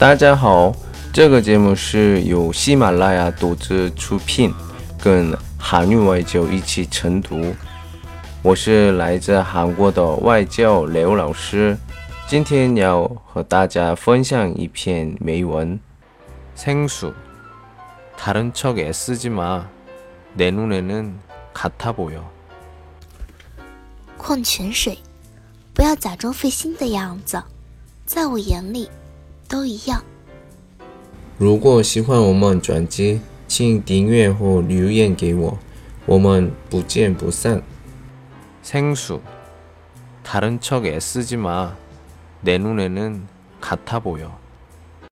大家好，这个节目是由喜马拉雅独自出品，跟韩语外教一起晨读。我是来自韩国的外教刘老师，今天要和大家分享一篇美文。생수다른척애쓰지마내눈에는같아보여。矿泉水，不要假装费心的样子，在我眼里。 都一样。如果喜欢我们专辑，请订阅或留言给我，我们不见不散。생수다른척애쓰지마내눈에는같아보여